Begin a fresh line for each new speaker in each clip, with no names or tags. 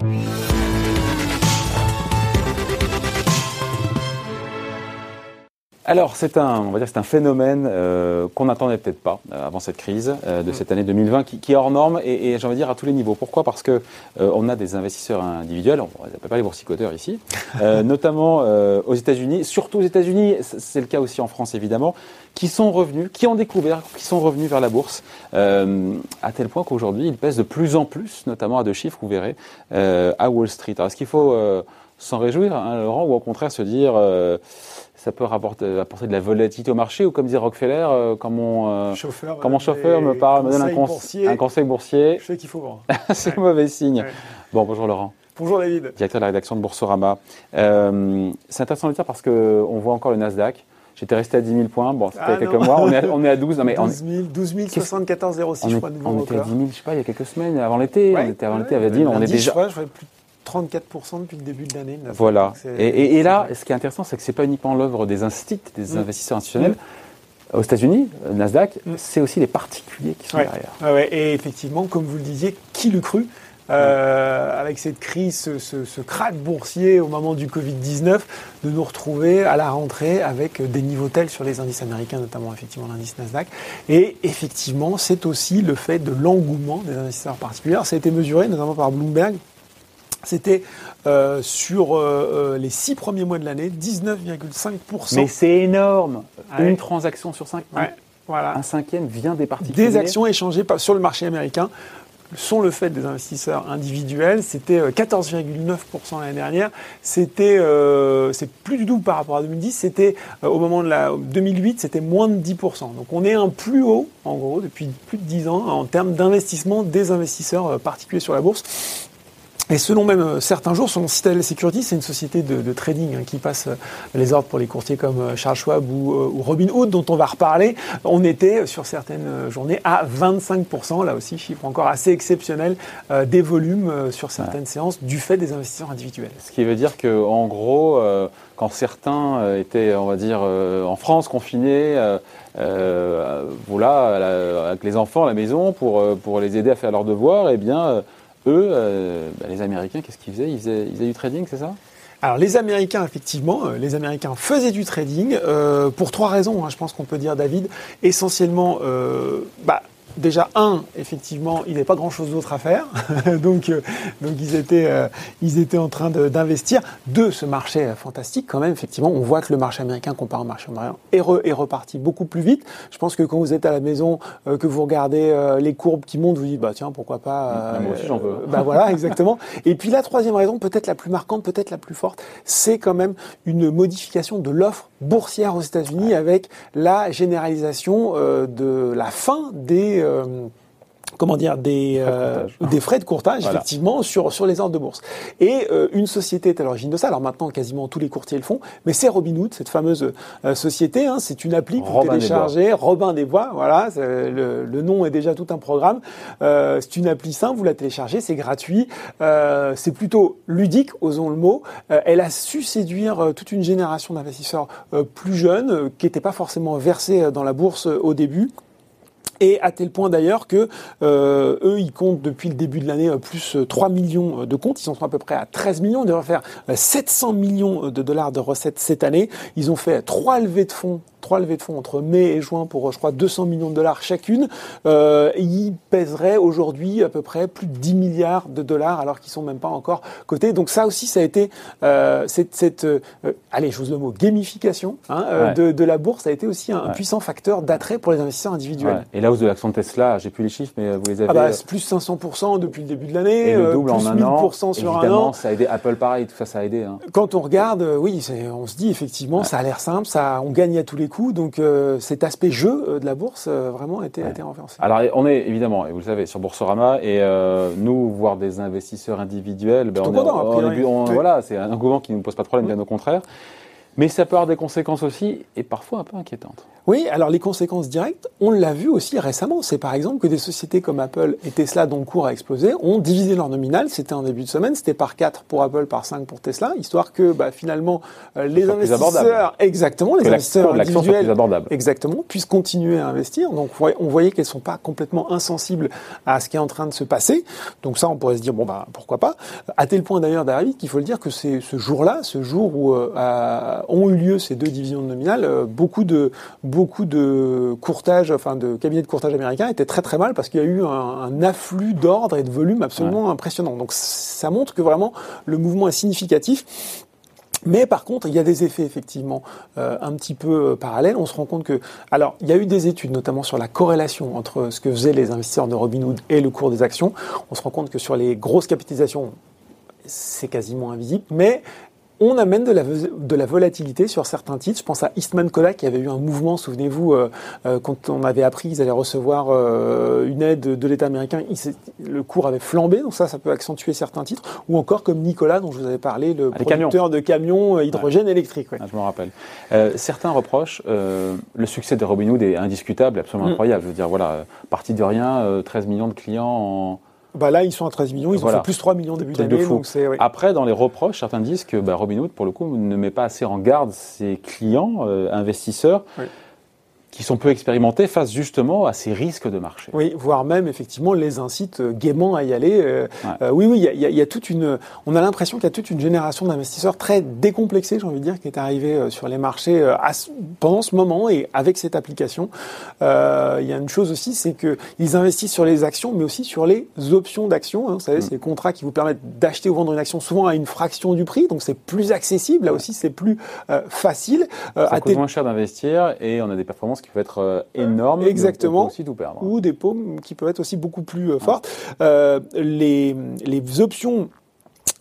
Thank you. Alors, c'est un, on va dire, c'est un phénomène euh, qu'on n'attendait peut-être pas euh, avant cette crise euh, de cette année 2020, qui, qui est hors norme et, et j'ai envie de dire à tous les niveaux. Pourquoi? Parce que on a des investisseurs individuels, on ne appelle pas les boursicoteurs ici, notamment aux États-Unis, surtout aux États-Unis, c'est le cas aussi en France évidemment, qui sont revenus, qui ont découvert, qui sont revenus vers la bourse, à tel point qu'aujourd'hui ils pèsent de plus en plus, notamment à deux chiffres, vous verrez, à Wall Street. Alors, est-ce qu'il faut s'en réjouir, hein, Laurent, ou au contraire se dire ça peut rapporter, apporter de la volatilité au marché ou comme dit Rockefeller, euh, quand mon, euh, chauffeur, quand mon chauffeur me parle, me donne un, conseil boursier,
je sais qu'il faut vendre.
c'est un mauvais signe. Bon, bonjour Laurent.
Bonjour David.
Directeur de la rédaction de Boursorama. Euh, c'est intéressant de le dire parce qu'on voit encore le Nasdaq. J'étais resté à 10 000 points. Bon, c'était il y a quelques mois. On est, à, on est à 12.
Non, mais 12 000, 12 000 74 06, je crois,
On était à 10 000, je sais pas, il y a quelques semaines, avant l'été. on était avant l'été, avait dit, on est déjà.
Je crois, plus 34% depuis le début de l'année.
Voilà. Et, là, ce qui est intéressant, c'est que ce n'est pas uniquement l'œuvre des instituts, des mm. investisseurs institutionnels. Mm. Aux États-Unis, Nasdaq, mm. c'est aussi les particuliers qui sont derrière.
Ouais, et effectivement, comme vous le disiez, qui le crut euh, avec cette crise, ce, ce, ce, crack boursier au moment du Covid-19, de nous retrouver à la rentrée avec des niveaux tels sur les indices américains, notamment effectivement l'indice Nasdaq. Et effectivement, c'est aussi le fait de l'engouement des investisseurs particuliers. Ça a été mesuré notamment par Bloomberg c'était euh, sur euh, euh, les six premiers mois de l'année, 19,5%.
Mais c'est énorme Une transaction sur cinq. voilà. Un cinquième vient des particuliers.
Des actions échangées sur le marché américain sont le fait des investisseurs individuels. C'était 14,9% l'année dernière. C'était c'est plus du tout par rapport à 2010. C'était au moment de la 2008, c'était moins de 10%. Donc on est un plus haut, en gros, depuis plus de 10 ans en termes d'investissement des investisseurs particuliers sur la bourse. Et selon même euh, certains jours, selon Citadel Security, c'est une société de, trading hein, qui passe euh, les ordres pour les courtiers comme euh, Charles Schwab ou, ou, Robinhood, dont on va reparler. On était sur certaines journées à 25%, là aussi, chiffre encore assez exceptionnel, des volumes sur certaines séances du fait des investisseurs individuels.
Ce qui veut dire que, en gros, quand certains étaient, on va dire, en France confinés, voilà, avec les enfants à la maison pour, pour les aider à faire leurs devoirs, eh bien eux, euh, bah, les Américains, qu'est-ce qu'ils faisaient? Ils, faisaient du trading, c'est ça?
Alors les Américains, effectivement, euh, les Américains faisaient du trading euh, pour trois raisons, hein, je pense qu'on peut dire, David. Essentiellement, bah, déjà un, effectivement, il n'y avait pas grand-chose d'autre à faire, donc euh, donc ils étaient euh, ils étaient en train d'investir. Deux, ce marché fantastique quand même. Effectivement, on voit que le marché américain comparé au marché américain est, est reparti beaucoup plus vite. Je pense que quand vous êtes à la maison, euh, que vous regardez les courbes qui montent, vous dites bah tiens pourquoi pas.
Moi aussi j'en veux.
bah voilà exactement. Et puis la troisième raison, peut-être la plus marquante, peut-être la plus forte, c'est quand même une modification de l'offre boursière aux États-Unis avec la généralisation de la fin des euh, comment dire des frais euh, des frais de courtage effectivement sur sur les ordres de bourse. Et euh, une société est à l'origine de ça. Alors maintenant quasiment tous les courtiers le font, mais c'est Robinhood, cette fameuse société. Hein, c'est une appli que vous téléchargez, Robin des Bois. Voilà, le, le, nom est déjà tout un programme. c'est une appli simple, vous la téléchargez, c'est gratuit, c'est plutôt ludique, osons le mot. elle a su séduire toute une génération d'investisseurs plus jeunes qui n'étaient pas forcément versés dans la bourse au début et à tel point d'ailleurs que euh, eux, ils comptent depuis le début de l'année euh, plus 3 euh, millions de comptes. Ils en sont à peu près à 13 millions. Ils devraient faire 700 millions de dollars de recettes cette année. Ils ont fait trois levées de fonds trois levées de fonds entre mai et juin pour, je crois, 200 millions de dollars chacune. Euh, ils pèseraient aujourd'hui à peu près plus de 10 milliards de dollars alors qu'ils sont même pas encore cotés. Donc ça aussi, ça a été euh, cette, cette euh, allez, j'ose le mot, gamification hein, euh, de, de, la bourse a été aussi un, puissant facteur d'attrait pour les investisseurs individuels.
Et la hausse de l'action de Tesla, j'ai plus les chiffres, mais vous les avez.
Ah bah, plus 500% depuis le début de l'année,
le double
plus
en un an. sur
Évidemment,
un an. Ça a aidé Apple pareil, tout ça, ça a aidé. Hein.
Quand on regarde, oui, on se dit effectivement, ça a l'air simple, ça, on gagne à tous les coups, donc euh, cet aspect jeu euh, de la bourse euh, vraiment a été, été renforcé.
Alors on est évidemment, et vous le savez, sur Boursorama et nous, voir des investisseurs individuels,
ben, on,
voilà, c'est un engouement qui ne nous pose pas de problème, bien au contraire. Mais ça peut avoir des conséquences aussi, et parfois un peu inquiétantes.
Oui, alors les conséquences directes, on l'a vu aussi récemment. C'est par exemple que des sociétés comme Apple et Tesla, dont le cours a explosé, ont divisé leur nominal. C'était en début de semaine, c'était par 4 pour Apple, par 5 pour Tesla, histoire que bah, finalement euh, les investisseurs, exactement, les investisseurs individuels, exactement, puissent continuer à investir. Donc on voyait qu'elles sont pas complètement insensibles à ce qui est en train de se passer. Donc ça, on pourrait se dire bon bah pourquoi pas. À tel point d'ailleurs, David, qu'il faut le dire que c'est ce jour-là, ce jour où euh, ont eu lieu ces deux divisions de nominal, euh, beaucoup de beaucoup de courtage, enfin de cabinets de courtage américains étaient très très mal parce qu'il y a eu un, afflux d'ordre et de volume absolument impressionnant. Donc ça montre que vraiment le mouvement est significatif. Mais par contre, il y a des effets effectivement euh, un petit peu euh, parallèles. On se rend compte que, alors, il y a eu des études notamment sur la corrélation entre ce que faisaient les investisseurs de Robinhood et le cours des actions. On se rend compte que sur les grosses capitalisations, c'est quasiment invisible, mais on amène de la, de la volatilité sur certains titres. Je pense à Eastman Kodak qui avait eu un mouvement, souvenez-vous, euh, euh, quand on avait appris qu'ils allaient recevoir euh, une aide de l'État américain, le cours avait flambé, donc ça, ça peut accentuer certains titres. Ou encore comme Nicolas, dont je vous avais parlé, le ah, producteur de camions hydrogène électrique.
Ah, je me rappelle. certains reprochent, le succès de Robinhood est indiscutable, absolument mm. incroyable. Je veux dire, voilà, parti de rien, 13 millions de clients en
bah là, ils sont à 13 millions, ils ont fait plus 3 millions début d'année.
Après, dans les reproches, certains disent que bah, Robinhood, pour le coup, ne met pas assez en garde ses clients, euh, investisseurs qui sont peu expérimentés face justement à ces risques de marché.
Oui, voire même effectivement les incite euh, gaiement à y aller. Euh, euh, oui, oui, il y a, y a, toute une. On a l'impression qu'il y a toute une génération d'investisseurs très décomplexés, j'ai envie de dire, qui est arrivée sur les marchés à, pendant ce moment et avec cette application. il y a une chose aussi, c'est que ils investissent sur les actions, mais aussi sur les options d'actions. Hein, vous savez, mm. c'est les contrats qui vous permettent d'acheter ou vendre une action souvent à une fraction du prix, donc c'est plus accessible. Là aussi, c'est plus facile.
Ça coûte moins cher d'investir et on a des performances qui peuvent être euh, énormes.
Exactement.
Aussi tout perdre.
Ou des paumes qui peuvent être aussi beaucoup plus euh, fortes. Euh, les, les options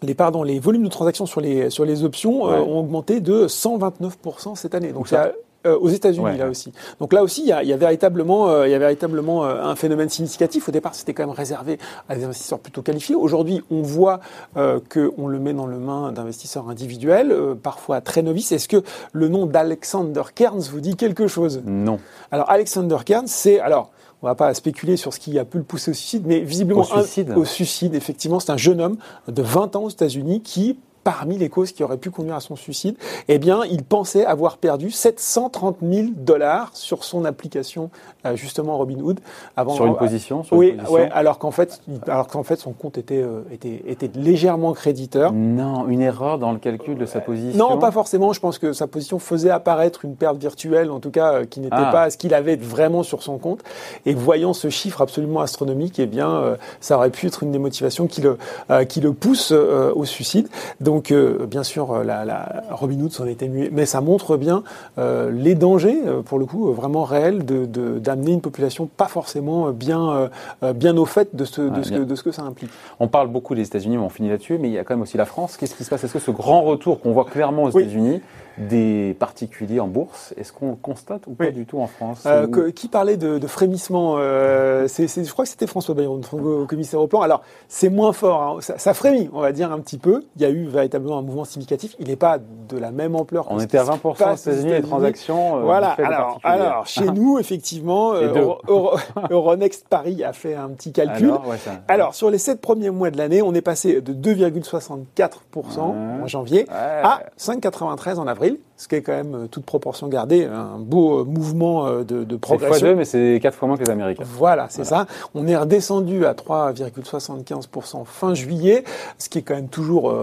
les, pardon, les volumes de transactions sur les, sur les options ont augmenté de 129% cette année. Donc, ça, euh, aux États-Unis là aussi. Donc là aussi, il y a, il y a véritablement, euh, il y a véritablement euh, un phénomène significatif. Au départ, c'était quand même réservé à des investisseurs plutôt qualifiés. Aujourd'hui, on voit qu'on le met dans le main d'investisseurs individuels, parfois très novices. Est-ce que le nom d'Alexander Kearns vous dit quelque chose?
Non.
Alors Alexander Kearns, c'est alors on va pas spéculer sur ce qui a pu le pousser au suicide, mais visiblement
au suicide,
au suicide effectivement, c'est un jeune homme de 20 ans aux États-Unis qui parmi les causes qui auraient pu conduire à son suicide, eh bien, il pensait avoir perdu 730 000 dollars sur son application, euh, justement Robinhood.
Avant, sur une position
Oui, ouais, alors qu'en fait, alors qu'en fait, son compte était, euh, était, était légèrement créditeur.
Non, une erreur dans le calcul de sa position.
Non, pas forcément. Je pense que sa position faisait apparaître une perte virtuelle, en tout cas, euh, qui n'était ah. pas ce qu'il avait vraiment sur son compte. Et voyant ce chiffre absolument astronomique, eh bien, ça aurait pu être une des motivations qui le, qui le pousse au suicide. Donc, euh, bien sûr, euh, la, la Robin s'en est émué, mais ça montre bien euh, les dangers, pour le coup, vraiment réels, d'amener de, d'amener une population pas forcément bien, bien au fait de ce, de, ce que, de ce que ça implique.
On parle beaucoup des États-Unis, mais on finit là-dessus, mais il y a quand même aussi la France. Qu'est-ce qui se passe? Est-ce que ce grand retour qu'on voit clairement aux États-Unis des particuliers en bourse. Est-ce qu'on constate ou pas du tout en France
euh, Qui parlait de, de frémissement euh, Je crois que c'était François Bayrou, commissaire au plan. Alors, c'est moins fort. Hein. Ça, ça, frémit, on va dire, un petit peu. Il y a eu véritablement un mouvement significatif. Il n'est pas de la même ampleur.
On était à 20% aux États-Unis les transactions.
Euh, voilà. Alors, alors, chez nous, effectivement, Euronext Paris a fait un petit calcul. Alors, alors, sur les 7 premiers mois de l'année, on est passé de 2,64% en janvier à 5,93 en avril ce qui est quand même, euh, toute proportion gardée, un beau euh, mouvement euh, de, de progression.
C'est fois mais c'est quatre fois moins que les Américains.
Voilà, c'est ça. On est redescendu à 3,75% fin juillet, ce qui est quand même toujours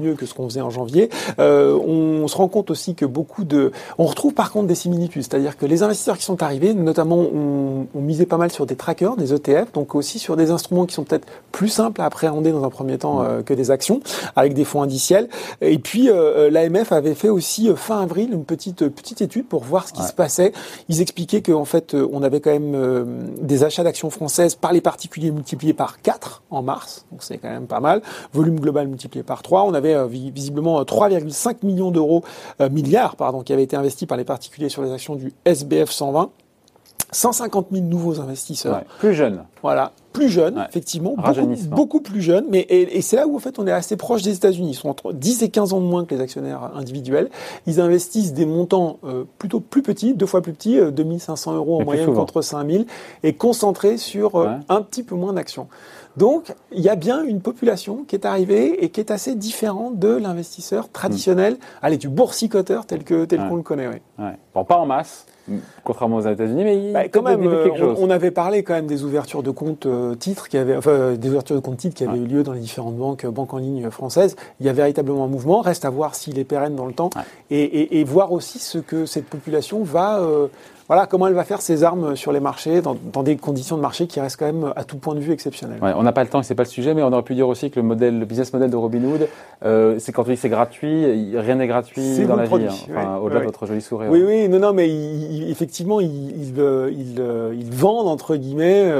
mieux que ce qu'on faisait en janvier. on se rend compte aussi que beaucoup de... On retrouve par contre des similitudes, c'est-à-dire que les investisseurs qui sont arrivés, notamment, ont, ont misé pas mal sur des trackers, des ETF, donc aussi sur des instruments qui sont peut-être plus simples à appréhender dans un premier temps que des actions, avec des fonds indiciels. Et puis, l'AMF avait fait aussi fin avril une petite petite étude pour voir ce qui se passait. Ils expliquaient qu'en fait, euh, on avait quand même euh, des achats d'actions françaises par les particuliers multipliés par 4 en mars, donc c'est quand même pas mal. Volume global multiplié par 3. On avait euh, visiblement 3,5 millions d'euros, milliards, pardon, qui avaient été investis par les particuliers sur les actions du SBF 120. 150 000 nouveaux investisseurs.
plus jeunes.
Voilà. Plus jeune, effectivement, beaucoup, beaucoup, plus jeune, mais et, et c'est là où en fait on est assez proche des États-Unis. Ils sont entre 10 et 15 ans de moins que les actionnaires individuels. Ils investissent des montants euh, plutôt plus petits, deux fois plus petits, 2500 euros en moyenne contre 5000, et concentrés sur un petit peu moins d'actions. Donc, il y a bien une population qui est arrivée et qui est assez différente de l'investisseur traditionnel, mm. allez, du boursicoteur tel que tel qu'on le connaît. Oui.
Ouais. Bon, pas en masse, contrairement aux États-Unis, mais il
bah, quand même, quelque euh, chose. On, avait parlé quand même des ouvertures de comptes euh, titres qui avaient, enfin, des ouvertures de comptes titres qui avaient eu lieu dans les différentes banques, banques en ligne françaises. Il y a véritablement un mouvement. Reste à voir s'il est pérenne dans le temps et, et, et, voir aussi ce que cette population va euh, voilà comment elle va faire ses armes sur les marchés dans, des conditions de marché qui restent quand même à tout point de vue exceptionnelles.
on n'a pas le temps c'est pas le sujet, mais on aurait pu dire aussi que le modèle, le business model de Robinhood, euh, c'est quand on dit c'est gratuit, rien n'est gratuit dans la vie. Hein. au-delà de votre joli sourire.
Oui, oui, non, non, mais effectivement, ils, euh, euh, ils, vendent entre guillemets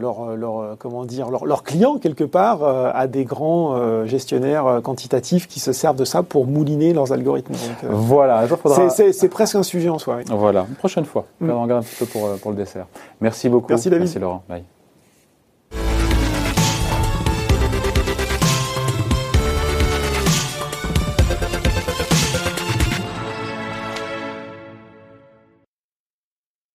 leur, leur, comment dire, leurs clients quelque part à des grands gestionnaires quantitatifs qui se servent de ça pour mouliner leurs algorithmes.
voilà,
c'est presque un sujet en soi.
Voilà, prochaine fois. Mm. On regarde un petit peu pour, pour le dessert. Merci beaucoup.
Merci David.
Merci Laurent. Bye.